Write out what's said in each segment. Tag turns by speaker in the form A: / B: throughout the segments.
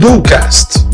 A: Bullcast.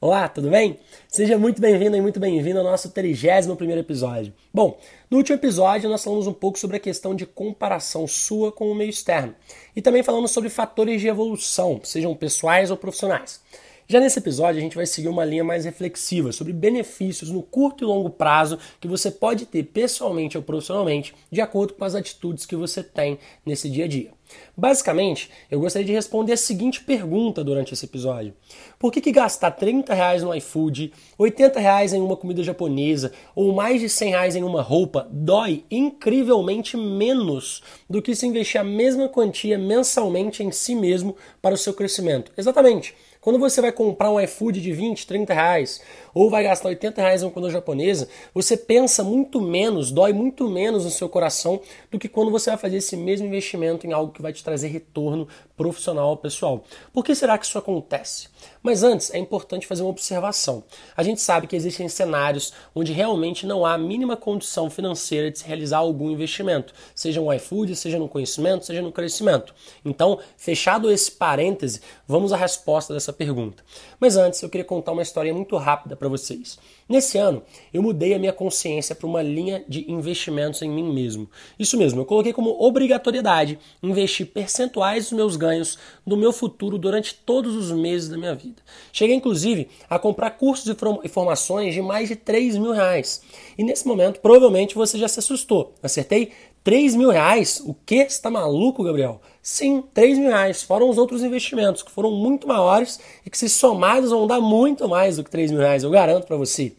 B: Olá, tudo bem? Seja muito bem-vindo e muito bem-vindo ao nosso 31 episódio. Bom, no último episódio nós falamos um pouco sobre a questão de comparação sua com o meio externo e também falamos sobre fatores de evolução, sejam pessoais ou profissionais. Já nesse episódio, a gente vai seguir uma linha mais reflexiva sobre benefícios no curto e longo prazo que você pode ter pessoalmente ou profissionalmente, de acordo com as atitudes que você tem nesse dia a dia. Basicamente, eu gostaria de responder a seguinte pergunta durante esse episódio: Por que, que gastar 30 reais no iFood, 80 reais em uma comida japonesa ou mais de 100 reais em uma roupa dói incrivelmente menos do que se investir a mesma quantia mensalmente em si mesmo para o seu crescimento? Exatamente. Quando você vai comprar um iFood de 20, 30 reais, ou vai gastar 80 reais em uma comida japonesa, você pensa muito menos, dói muito menos no seu coração do que quando você vai fazer esse mesmo investimento em algo que vai te trazer retorno profissional pessoal. Por que será que isso acontece? Mas antes, é importante fazer uma observação. A gente sabe que existem cenários onde realmente não há a mínima condição financeira de se realizar algum investimento, seja no iFood, seja no conhecimento, seja no crescimento. Então, fechado esse parêntese, vamos à resposta dessa pergunta. Mas antes, eu queria contar uma história muito rápida para vocês. Nesse ano, eu mudei a minha consciência para uma linha de investimentos em mim mesmo. Isso mesmo, eu coloquei como obrigatoriedade investir percentuais dos meus ganhos no meu futuro durante todos os meses da minha vida. Cheguei, inclusive, a comprar cursos e formações de mais de 3 mil reais. E nesse momento, provavelmente você já se assustou. Acertei 3 mil reais? O que? Você está maluco, Gabriel? Sim, 3 mil reais. Foram os outros investimentos, que foram muito maiores e que, se somados, vão dar muito mais do que 3 mil reais, eu garanto para você.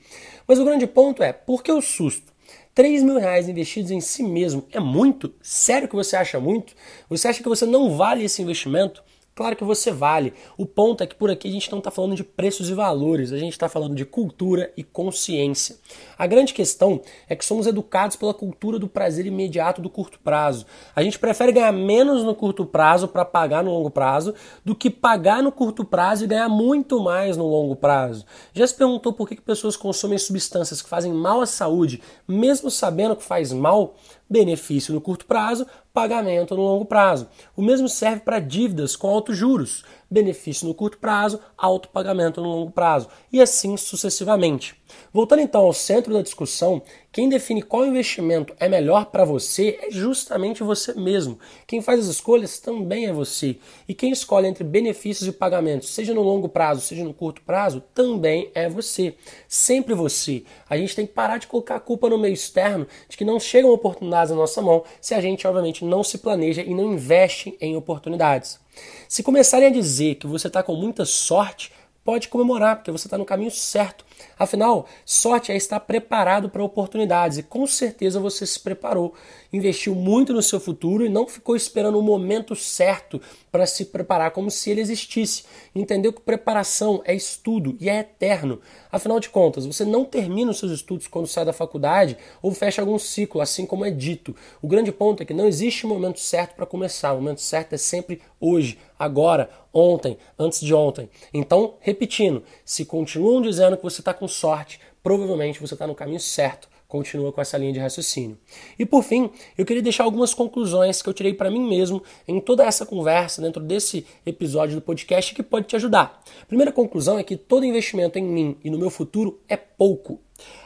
B: Mas o grande ponto é, por que o susto? 3 mil reais investidos em si mesmo é muito? Sério que você acha muito? Você acha que você não vale esse investimento? Claro que você vale. O ponto é que por aqui a gente não está falando de preços e valores, a gente está falando de cultura e consciência. A grande questão é que somos educados pela cultura do prazer imediato do curto prazo. A gente prefere ganhar menos no curto prazo para pagar no longo prazo do que pagar no curto prazo e ganhar muito mais no longo prazo. Já se perguntou por que pessoas consomem substâncias que fazem mal à saúde, mesmo sabendo que faz mal? Benefício no curto prazo, pagamento no longo prazo. O mesmo serve para dívidas com altos juros, benefício no curto prazo, alto pagamento no longo prazo, e assim sucessivamente. Voltando então ao centro da discussão, quem define qual investimento é melhor para você é justamente você mesmo. Quem faz as escolhas também é você. E quem escolhe entre benefícios e pagamentos, seja no longo prazo, seja no curto prazo, também é você. Sempre você. A gente tem que parar de colocar a culpa no meio externo de que não chegam oportunidades na nossa mão se a gente, obviamente, não se planeja e não investe em oportunidades. Se começarem a dizer que você está com muita sorte, pode comemorar, porque você está no caminho certo. Afinal, sorte é estar preparado para oportunidades e com certeza você se preparou, investiu muito no seu futuro e não ficou esperando o momento certo para se preparar como se ele existisse. Entendeu que preparação é estudo e é eterno. Afinal de contas, você não termina os seus estudos quando sai da faculdade ou fecha algum ciclo, assim como é dito. O grande ponto é que não existe momento certo para começar. O momento certo é sempre hoje, agora, ontem, antes de ontem. Então, repetindo, se continuam dizendo que você está com sorte, provavelmente você está no caminho certo. Continua com essa linha de raciocínio. E por fim, eu queria deixar algumas conclusões que eu tirei para mim mesmo em toda essa conversa, dentro desse episódio do podcast, que pode te ajudar. Primeira conclusão é que todo investimento em mim e no meu futuro é pouco.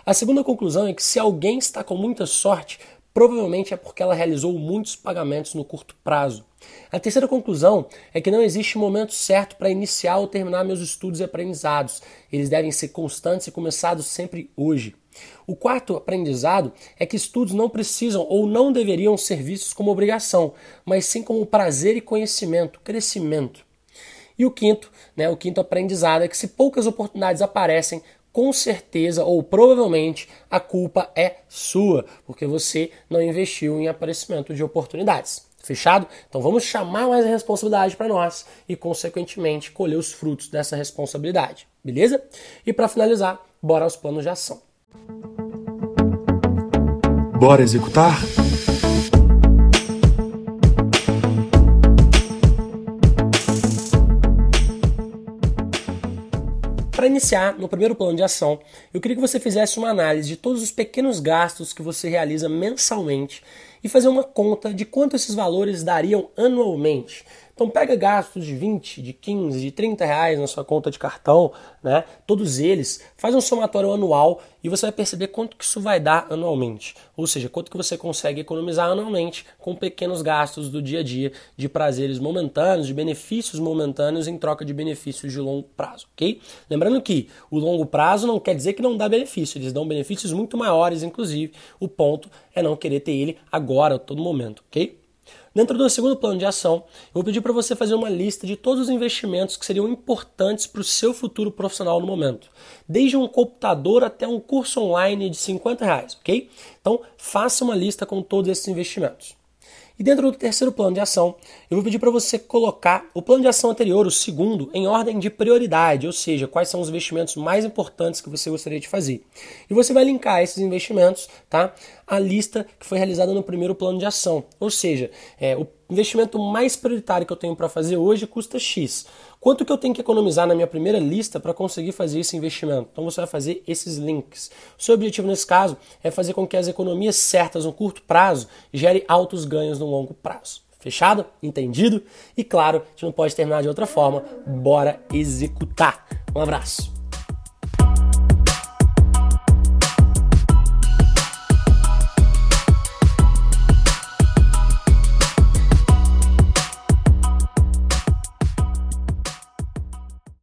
B: A segunda conclusão é que se alguém está com muita sorte, provavelmente é porque ela realizou muitos pagamentos no curto prazo. A terceira conclusão é que não existe momento certo para iniciar ou terminar meus estudos e aprendizados. Eles devem ser constantes e começados sempre hoje. O quarto aprendizado é que estudos não precisam ou não deveriam ser vistos como obrigação, mas sim como prazer e conhecimento, crescimento. E o quinto, né, o quinto aprendizado é que se poucas oportunidades aparecem, com certeza ou provavelmente a culpa é sua, porque você não investiu em aparecimento de oportunidades. Fechado? Então vamos chamar mais a responsabilidade para nós e, consequentemente, colher os frutos dessa responsabilidade. Beleza? E para finalizar, bora aos planos de ação.
A: Bora executar?
B: Iniciar, no primeiro plano de ação, eu queria que você fizesse uma análise de todos os pequenos gastos que você realiza mensalmente e fazer uma conta de quanto esses valores dariam anualmente. Então pega gastos de 20, de 15, de 30 reais na sua conta de cartão, né? Todos eles, faz um somatório anual e você vai perceber quanto que isso vai dar anualmente. Ou seja, quanto que você consegue economizar anualmente com pequenos gastos do dia a dia, de prazeres momentâneos, de benefícios momentâneos em troca de benefícios de longo prazo, ok? Lembrando que o longo prazo não quer dizer que não dá benefício, eles dão benefícios muito maiores, inclusive. O ponto é não querer ter ele agora, a todo momento, ok? Dentro do segundo plano de ação, eu vou pedir para você fazer uma lista de todos os investimentos que seriam importantes para o seu futuro profissional no momento. Desde um computador até um curso online de 50 reais, ok? Então, faça uma lista com todos esses investimentos. E dentro do terceiro plano de ação, eu vou pedir para você colocar o plano de ação anterior, o segundo, em ordem de prioridade, ou seja, quais são os investimentos mais importantes que você gostaria de fazer. E você vai linkar esses investimentos tá, à lista que foi realizada no primeiro plano de ação. Ou seja, é, o investimento mais prioritário que eu tenho para fazer hoje custa X. Quanto que eu tenho que economizar na minha primeira lista para conseguir fazer esse investimento? Então você vai fazer esses links. O seu objetivo nesse caso é fazer com que as economias certas no curto prazo gerem altos ganhos no longo prazo. Fechado? Entendido? E claro, a gente não pode terminar de outra forma. Bora executar. Um abraço.